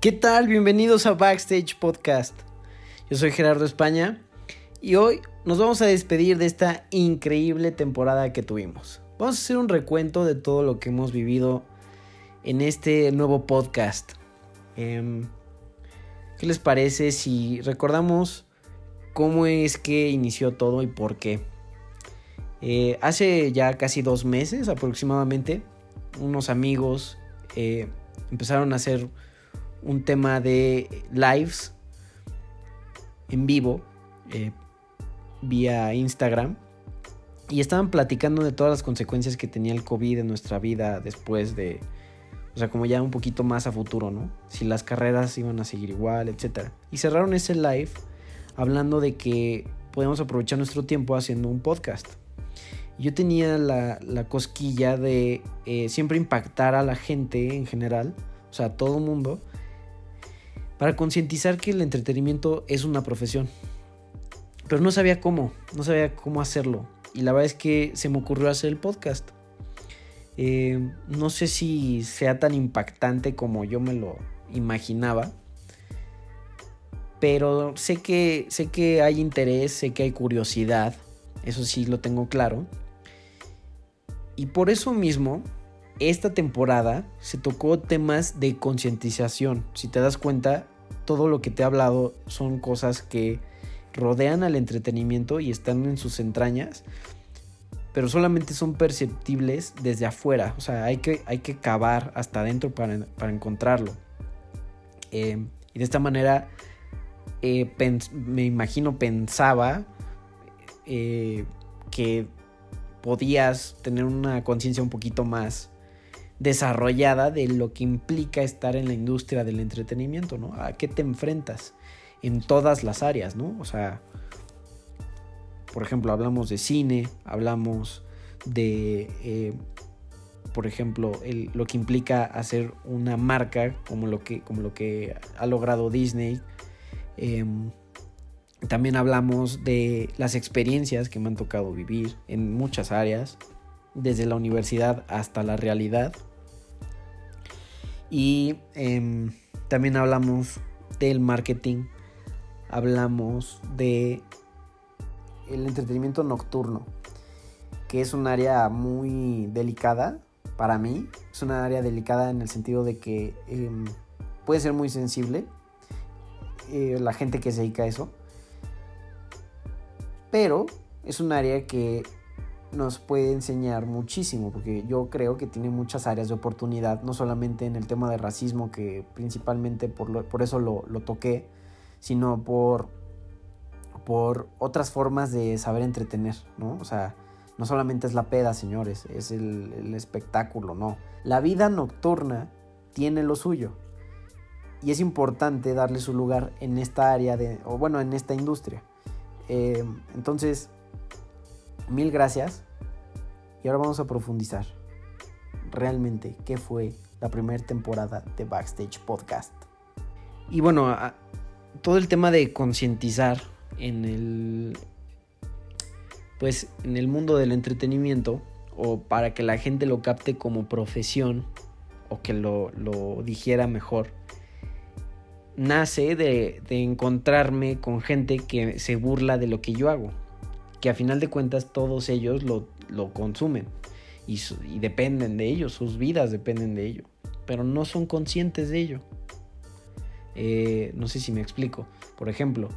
¿Qué tal? Bienvenidos a Backstage Podcast. Yo soy Gerardo España y hoy nos vamos a despedir de esta increíble temporada que tuvimos. Vamos a hacer un recuento de todo lo que hemos vivido en este nuevo podcast. Em, ¿Qué les parece si recordamos cómo es que inició todo y por qué? Eh, hace ya casi dos meses aproximadamente, unos amigos eh, empezaron a hacer un tema de lives en vivo eh, vía Instagram y estaban platicando de todas las consecuencias que tenía el COVID en nuestra vida después de, o sea, como ya un poquito más a futuro, ¿no? Si las carreras iban a seguir igual, etc. Y cerraron ese live hablando de que podemos aprovechar nuestro tiempo haciendo un podcast. Yo tenía la, cosquilla de eh, siempre impactar a la gente en general, o sea, a todo mundo, para concientizar que el entretenimiento es una profesión. Pero no sabía cómo, no sabía cómo hacerlo. Y la verdad es que se me ocurrió hacer el podcast. Eh, no sé si sea tan impactante como yo me lo imaginaba. Pero sé que, sé que hay interés, sé que hay curiosidad. Eso sí lo tengo claro. Y por eso mismo esta temporada se tocó temas de concientización. Si te das cuenta, todo lo que te he hablado son cosas que rodean al entretenimiento y están en sus entrañas, pero solamente son perceptibles desde afuera. O sea, hay que, hay que cavar hasta adentro para, encontrarlo. Eh, y de esta manera, eh, me imagino, pensaba eh, que podías tener una conciencia un poquito más desarrollada de lo que implica estar en la industria del entretenimiento, ¿no? ¿A qué te enfrentas en todas las áreas, ¿no? O sea, por ejemplo, hablamos de cine, hablamos de, eh, por ejemplo, lo que implica hacer una marca como lo que, como lo que ha logrado Disney. Em, también hablamos de las experiencias que me han tocado vivir en muchas áreas, desde la universidad hasta la realidad. Y em, también hablamos del marketing, hablamos de el entretenimiento nocturno, que es un área muy delicada para mí. Es una área delicada en el sentido de que em, puede ser muy sensible eh, la gente que se dedica a eso. Pero es un área que nos puede enseñar muchísimo, porque yo creo que tiene muchas áreas de oportunidad, no solamente en el tema de racismo, que principalmente por, por eso lo, toqué, sino por, por otras formas de saber entretener, ¿no? O sea, no solamente es la peda, señores, es el, el espectáculo, no. La vida nocturna tiene lo suyo. Y es importante darle su lugar en esta área de, o bueno, en esta industria. Eh, entonces, mil gracias. Y ahora vamos a profundizar realmente qué fue la primera temporada de Backstage Podcast. Y bueno, todo el tema de concientizar en el pues en el mundo del entretenimiento o para que la gente lo capte como profesión o que lo, lo dijera mejor nace de, encontrarme con gente que se burla de lo que yo hago que a final de cuentas todos ellos lo, consumen y, dependen de ello, sus vidas dependen de ello, pero no son conscientes de ello. Eh, no sé si me explico. Por ejemplo,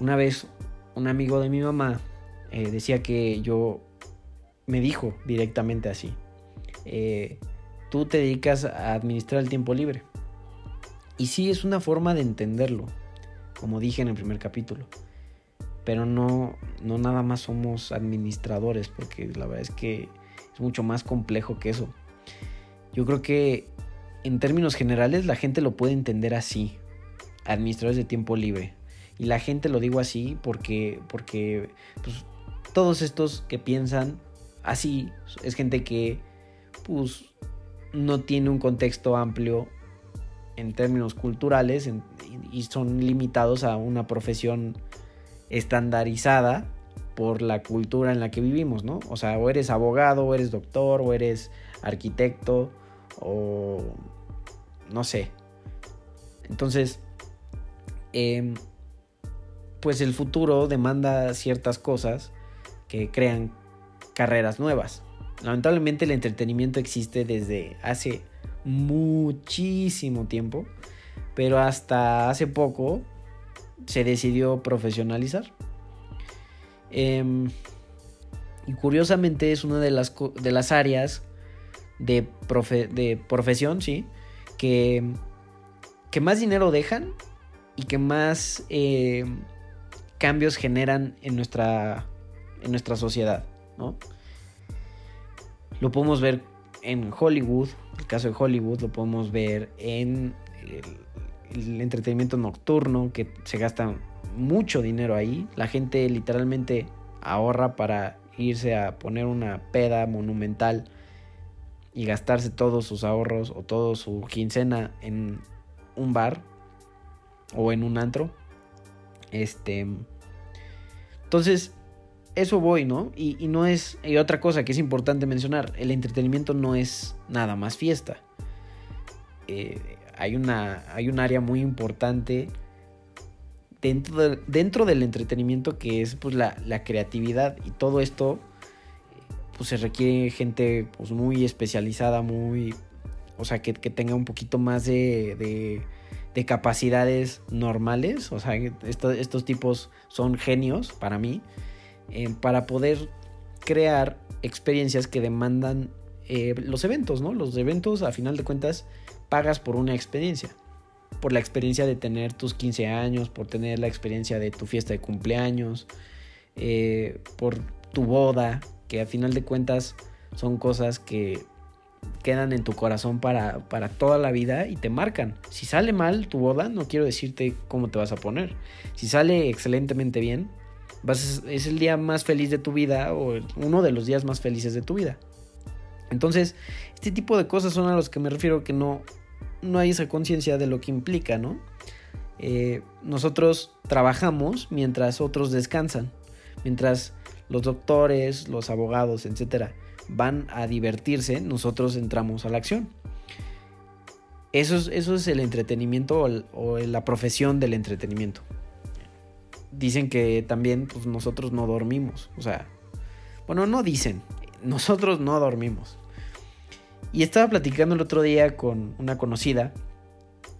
una vez un amigo de mi mamá eh, decía que yo me dijo directamente así, eh, tú te dedicas a administrar el tiempo libre. Y sí, es una forma de entenderlo, como dije en el primer capítulo pero no, no nada más somos administradores, porque la verdad es que es mucho más complejo que eso. Yo creo que en términos generales la gente lo puede entender así, administradores de tiempo libre. Y la gente lo digo así porque, porque pues, todos estos que piensan así es gente que pues, no tiene un contexto amplio en términos culturales y son limitados a una profesión estandarizada por la cultura en la que vivimos, ¿no? O sea, o eres abogado, o eres doctor, o eres arquitecto, o no sé. Entonces, em, pues el futuro demanda ciertas cosas que crean carreras nuevas. Lamentablemente el entretenimiento existe desde hace muchísimo tiempo, pero hasta hace poco se decidió profesionalizar. Em, y curiosamente es una de las, de las áreas de, de profesión, ¿sí? Que, que más dinero dejan y que más em, cambios generan en nuestra, en nuestra sociedad, ¿no? Lo podemos ver en Hollywood, el caso de Hollywood, lo podemos ver en el, entretenimiento nocturno, que se gasta mucho dinero ahí. La gente literalmente ahorra para irse a poner una peda monumental y gastarse todos sus ahorros o toda su quincena en un bar o en un antro. Este. Entonces, eso voy, ¿no? Y, no es. Y otra cosa que es importante mencionar: el entretenimiento no es nada más fiesta. Eh, hay, una, hay un área muy importante dentro, dentro del entretenimiento que es pues, la, creatividad. Y todo esto pues se requiere gente pues, muy especializada, muy. O sea, que, tenga un poquito más de, de, capacidades normales. O sea, estos tipos son genios para mí. Eh, para poder crear experiencias que demandan eh, los eventos, ¿no? Los eventos, a final de cuentas, pagas por una experiencia. Por la experiencia de tener tus 15 años, por tener la experiencia de tu fiesta de cumpleaños, eh, por tu boda, que a final de cuentas son cosas que quedan en tu corazón para, para, toda la vida y te marcan. Si sale mal tu boda, no quiero decirte cómo te vas a poner. Si sale excelentemente bien, es el día más feliz de tu vida o uno de los días más felices de tu vida. Entonces, este tipo de cosas son a los que me refiero que no, no hay esa conciencia de lo que implica, ¿no? Eh, nosotros trabajamos mientras otros descansan, mientras los doctores, los abogados, etcétera, van a divertirse, nosotros entramos a la acción. Eso es, eso es el entretenimiento o la profesión del entretenimiento dicen que también pues, nosotros no dormimos. O sea, bueno, no dicen, nosotros no dormimos. Y estaba platicando el otro día con una conocida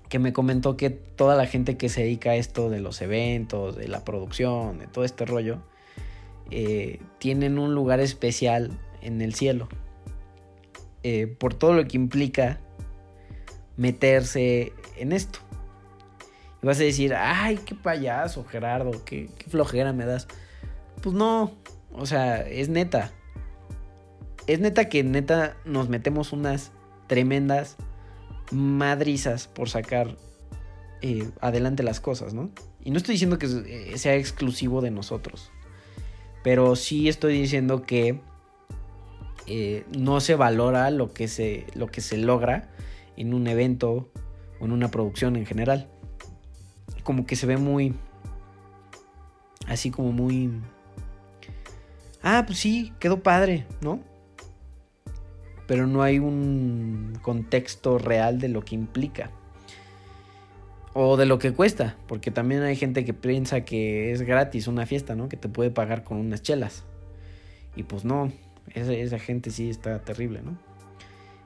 que me comentó que toda la gente que se dedica a esto de los eventos, de la producción, de todo este rollo, eh, tienen un lugar especial en el cielo. Eh, por todo lo que implica meterse en esto. Y vas a decir, ay, qué payaso, Gerardo, qué, flojera me das. Pues no, o sea, es neta. Es neta que neta nos metemos unas tremendas madrizas por sacar eh, adelante las cosas, ¿no? Y no estoy diciendo que eh, sea exclusivo de nosotros. Pero sí estoy diciendo que eh, no se valora lo que se, lo que se logra en un evento o en una producción en general como que se ve muy... Así como muy... Ah, pues sí, quedó padre, ¿no? Pero no hay un contexto real de lo que implica. O de lo que cuesta, porque también hay gente que piensa que es gratis una fiesta, ¿no? Que te puede pagar con unas chelas. Y pues no, esa, gente sí está terrible, ¿no?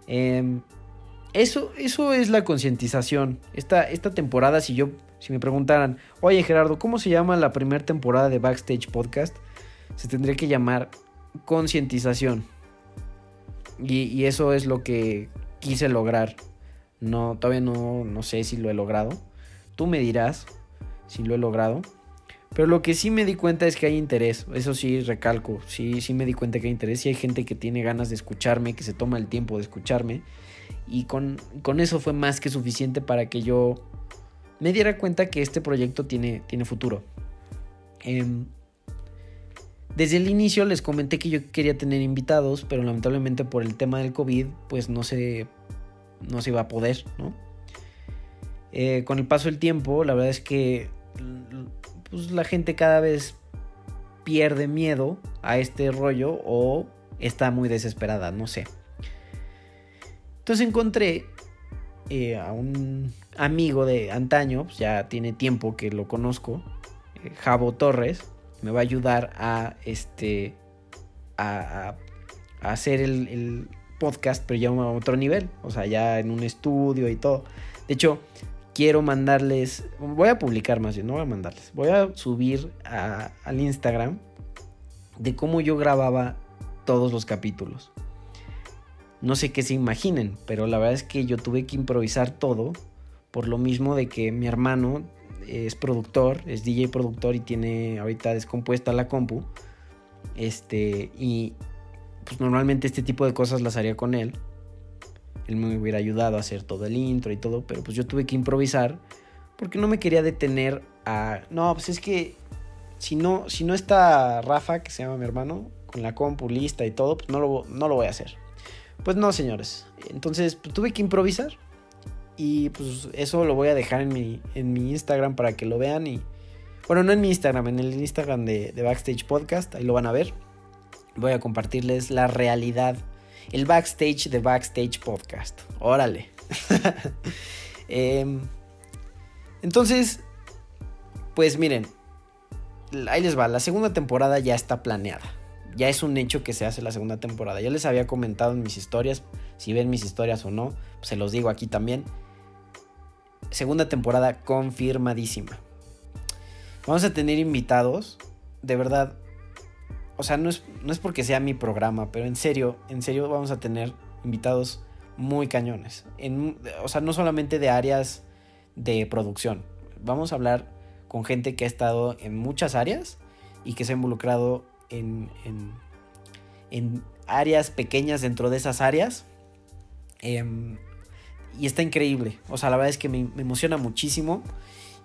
Em, eso, eso es la concientización. Esta, esta temporada, si yo si me preguntaran, oye Gerardo, ¿cómo se llama la primera temporada de Backstage Podcast? Se tendría que llamar concientización. Y, eso es lo que quise lograr. No, todavía no, no sé si lo he logrado. Tú me dirás si lo he logrado. Pero lo que sí me di cuenta es que hay interés. Eso sí, recalco. Sí, sí me di cuenta que hay interés. Y hay gente que tiene ganas de escucharme, que se toma el tiempo de escucharme. Y con, con eso fue más que suficiente para que yo me diera cuenta que este proyecto tiene, tiene futuro. Em, desde el inicio les comenté que yo quería tener invitados, pero lamentablemente por el tema del COVID, pues no se, no se iba a poder. Eh, con el paso del tiempo, la verdad es que pues, la gente cada vez pierde miedo a este rollo o está muy desesperada, no sé. Entonces encontré eh, a un amigo de antaño, pues ya tiene tiempo que lo conozco, eh, Javo Torres, me va a ayudar a este a, hacer el, el, podcast, pero ya a otro nivel, o sea, ya en un estudio y todo. De hecho, quiero mandarles, voy a publicar más bien, no voy a mandarles, voy a subir al Instagram de cómo yo grababa todos los capítulos. No sé qué se imaginen, pero la verdad es que yo tuve que improvisar todo por lo mismo de que mi hermano es productor, es DJ productor y tiene ahorita descompuesta la compu. Este, y pues normalmente este tipo de cosas las haría con él. Él me hubiera ayudado a hacer todo el intro y todo, pero pues yo tuve que improvisar porque no me quería detener a... No, pues es que si no, si no está Rafa, que se llama mi hermano, con la compu lista y todo, pues no lo, no lo voy a hacer. Pues no, señores. Entonces pues, tuve que improvisar. Y pues eso lo voy a dejar en mi, en mi Instagram para que lo vean. Y bueno, no en mi Instagram, en el Instagram de, Backstage Podcast. Ahí lo van a ver. Voy a compartirles la realidad. El backstage de Backstage Podcast. Órale. Em, entonces, pues miren, ahí les va, la segunda temporada ya está planeada. Ya es un hecho que se hace la segunda temporada. Ya les había comentado en mis historias, si ven mis historias o no, pues se los digo aquí también. Segunda temporada confirmadísima. Vamos a tener invitados, de verdad. O sea, no es, no es porque sea mi programa, pero en serio, en serio vamos a tener invitados muy cañones. En, o sea, no solamente de áreas de producción. Vamos a hablar con gente que ha estado en muchas áreas y que se ha involucrado en, en, áreas pequeñas dentro de esas áreas. Em, y está increíble. O sea, la verdad es que me, emociona muchísimo.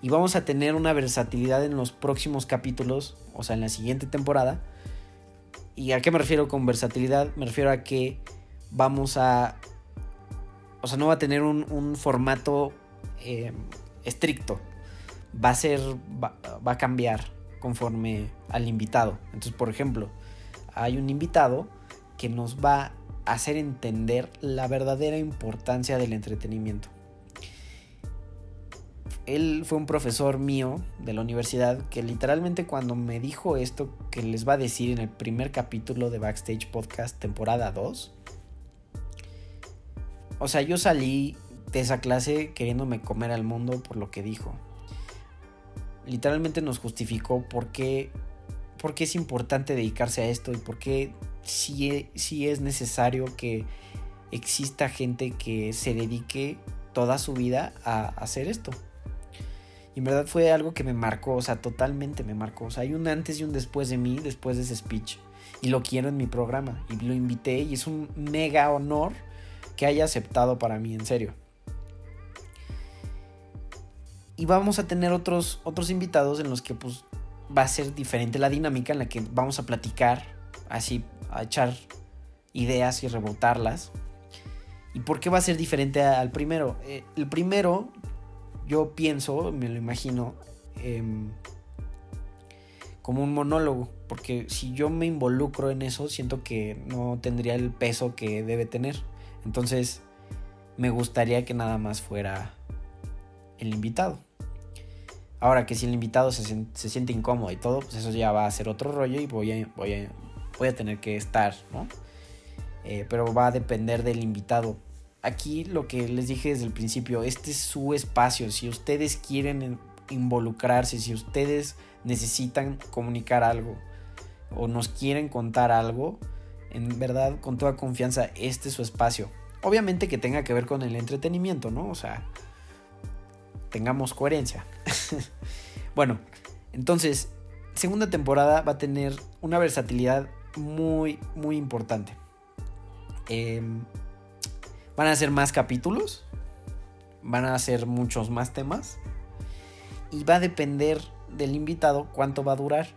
Y vamos a tener una versatilidad en los próximos capítulos, o sea, en la siguiente temporada. ¿Y a qué me refiero con versatilidad? Me refiero a que vamos a... O sea, no va a tener un, formato eh, estricto va a ser, va, a cambiar conforme al invitado. Entonces, por ejemplo, hay un invitado que nos va hacer entender la verdadera importancia del entretenimiento. Él fue un profesor mío de la universidad que literalmente cuando me dijo esto que les va a decir en el primer capítulo de Backstage Podcast temporada 2, o sea, yo salí de esa clase queriéndome comer al mundo por lo que dijo literalmente nos justificó por qué, por qué es importante dedicarse a esto y por qué sí, e, es necesario que exista gente que se dedique toda su vida a hacer esto. Y en verdad fue algo que me marcó, o sea, totalmente me marcó. O sea, hay un antes y un después de mí, después de ese speech. Y lo quiero en mi programa. Y lo invité y es un mega honor que haya aceptado para mí, en serio. Y vamos a tener otros, otros invitados en los que pues va a ser diferente la dinámica en la que vamos a platicar, así, a echar ideas y rebotarlas. ¿Y por qué va a ser diferente al primero? Eh, el primero, yo pienso, me lo imagino, em, como un monólogo, porque si yo me involucro en eso, siento que no tendría el peso que debe tener. Entonces, me gustaría que nada más fuera el invitado. Ahora que si el invitado se, siente incómodo y todo, pues eso ya va a ser otro rollo y voy a, voy a, voy a tener que estar, ¿no? Eh, pero va a depender del invitado. Aquí lo que les dije desde el principio, este es su espacio. Si ustedes quieren involucrarse, si ustedes necesitan comunicar algo o nos quieren contar algo, en verdad, con toda confianza, este es su espacio. Obviamente que tenga que ver con el entretenimiento, ¿no? O sea, tengamos coherencia. bueno, entonces, segunda temporada va a tener una versatilidad muy, muy importante. Em, van a ser más capítulos, van a ser muchos más temas y va a depender del invitado cuánto va a durar.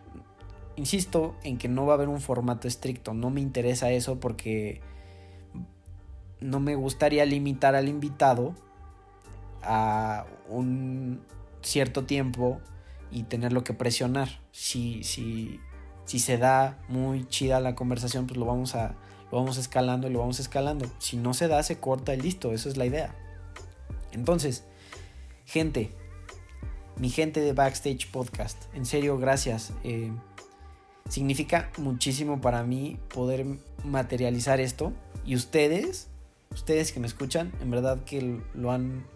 Insisto en que no va a haber un formato estricto, no me interesa eso porque no me gustaría limitar al invitado a un cierto tiempo y tenerlo que presionar. Si, si, si se da muy chida la conversación, pues lo vamos a lo vamos escalando y lo vamos escalando. Si no se da, se corta y listo, esa es la idea. Entonces, gente, mi gente de Backstage Podcast, en serio, gracias. Eh, significa muchísimo para mí poder materializar esto. Y ustedes, ustedes que me escuchan, en verdad que lo han...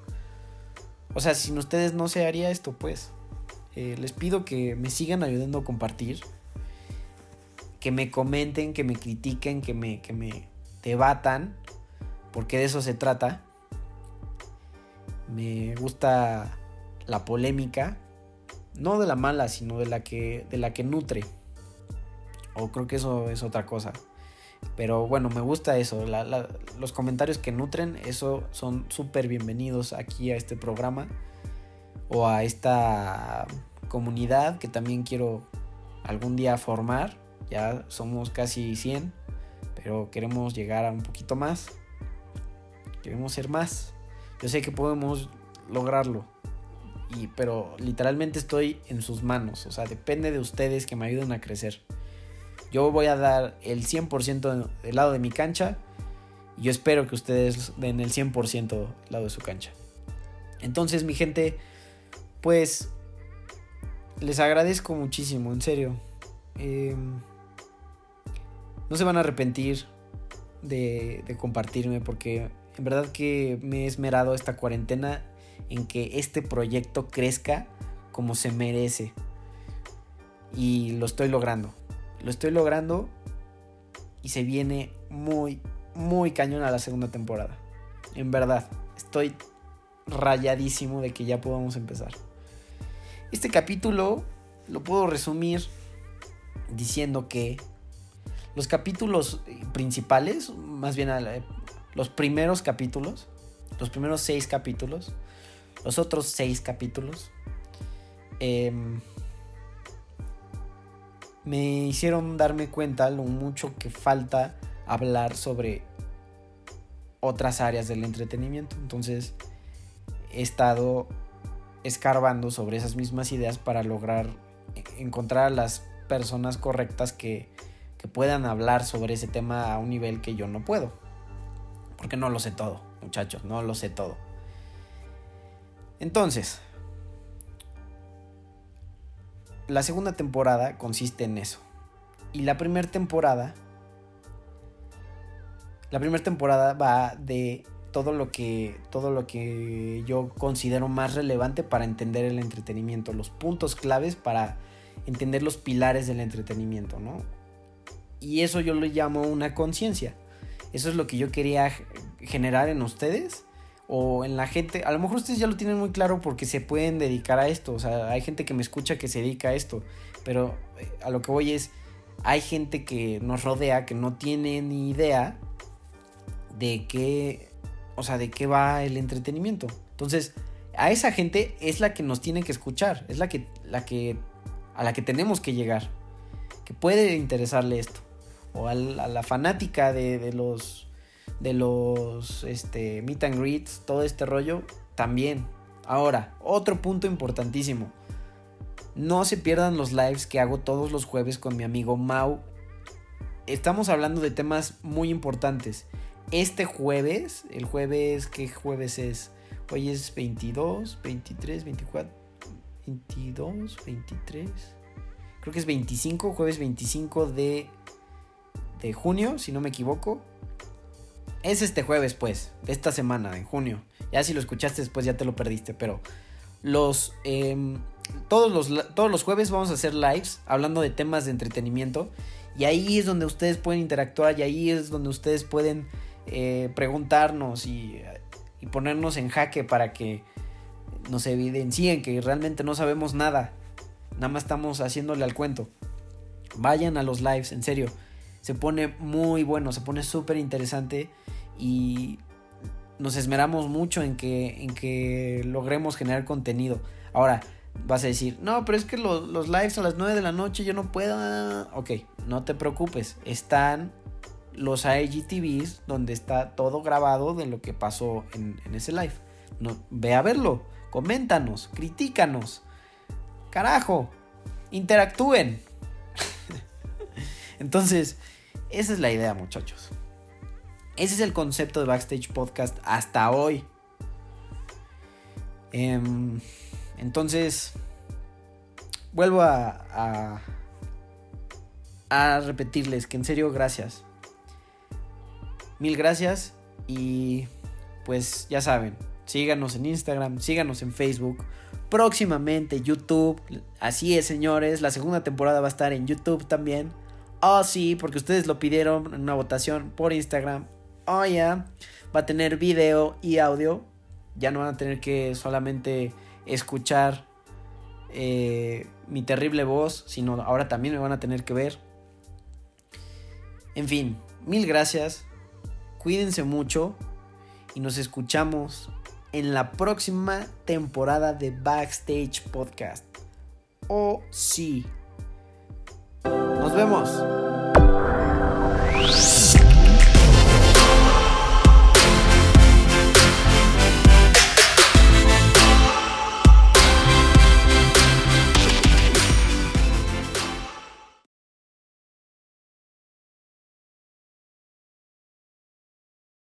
O sea, sin ustedes no se haría esto, pues. Eh, les pido que me sigan ayudando a compartir. Que me comenten, que me critiquen, que me, que me debatan. Porque de eso se trata. Me gusta la polémica. No de la mala, sino de la que, de la que nutre. O creo que eso es otra cosa. Pero bueno, me gusta eso. los comentarios que nutren, eso son súper bienvenidos aquí a este programa. O a esta comunidad que también quiero algún día formar. Ya somos casi 100, pero queremos llegar a un poquito más. Queremos ser más. Yo sé que podemos lograrlo. Y, pero literalmente estoy en sus manos. O sea, depende de ustedes que me ayuden a crecer. Yo voy a dar el 100% del lado de mi cancha. Y yo espero que ustedes den el 100% del lado de su cancha. Entonces, mi gente, pues les agradezco muchísimo, en serio. Em, no se van a arrepentir de, de compartirme porque en verdad que me he esmerado esta cuarentena en que este proyecto crezca como se merece. Y lo estoy logrando. Lo estoy logrando y se viene muy, muy cañón a la segunda temporada. En verdad, estoy rayadísimo de que ya podamos empezar. Este capítulo lo puedo resumir diciendo que los capítulos principales, más bien los primeros capítulos, los primeros seis capítulos, los otros seis capítulos, em, me hicieron darme cuenta lo mucho que falta hablar sobre otras áreas del entretenimiento. Entonces he estado escarbando sobre esas mismas ideas para lograr encontrar a las personas correctas que, que puedan hablar sobre ese tema a un nivel que yo no puedo. Porque no lo sé todo, muchachos, no lo sé todo. Entonces, la segunda temporada consiste en eso. Y la primera temporada, la primera temporada va de todo lo que todo lo que yo considero más relevante para entender el entretenimiento, los puntos claves para entender los pilares del entretenimiento, ¿no? Y eso yo lo llamo una conciencia. Eso es lo que yo quería generar en ustedes o en la gente. A lo mejor ustedes ya lo tienen muy claro porque se pueden dedicar a esto. O sea, hay gente que me escucha que se dedica a esto. Pero eh, a lo que voy es, hay gente que nos rodea que no tiene ni idea de qué o sea, de qué va el entretenimiento. Entonces, a esa gente es la que nos tiene que escuchar, es la que, la que, a la que tenemos que llegar, que puede interesarle esto. O a la, fanática de, los, de los, este, meet and greets, todo este rollo, también. Ahora, otro punto importantísimo. No se pierdan los lives que hago todos los jueves con mi amigo Mau. Estamos hablando de temas muy importantes este jueves, el jueves, ¿qué jueves es? Hoy es 22, 23, 24, 22, 23. Creo que es 25, jueves 25 de, de junio, si no me equivoco. Es este jueves, pues, esta semana, en junio. Ya si lo escuchaste después ya te lo perdiste, pero los, em, todos, los, todos los jueves vamos a hacer lives hablando de temas de entretenimiento. Y ahí es donde ustedes pueden interactuar y ahí es donde ustedes pueden eh, preguntarnos y, ponernos en jaque para que nos evidencien que realmente no sabemos nada. Nada más estamos haciéndole al cuento. Vayan a los lives, en serio. Se pone muy bueno, se pone súper interesante y nos esmeramos mucho en que, en que logremos generar contenido. Ahora, vas a decir, no, pero es que los, los lives a las 9 de la noche yo no puedo. Ok, no te preocupes, están los IGTVs donde está todo grabado de lo que pasó en, ese live. No, ve a verlo, coméntanos, critícanos. Carajo, interactúen. Entonces, esa es la idea, muchachos. Ese es el concepto de Backstage Podcast hasta hoy. Em, entonces, vuelvo a, a, a repetirles que en serio, gracias. Mil gracias y pues ya saben, síganos en Instagram, síganos en Facebook, próximamente YouTube, así es señores, la segunda temporada va a estar en YouTube también. Oh sí, porque ustedes lo pidieron en una votación por Instagram. Oh ya, va a tener video y audio. Ya no van a tener que solamente escuchar eh, mi terrible voz, sino ahora también me van a tener que ver. En fin, mil gracias. Cuídense mucho y nos escuchamos en la próxima temporada de Backstage Podcast. Oh, sí. Vemos.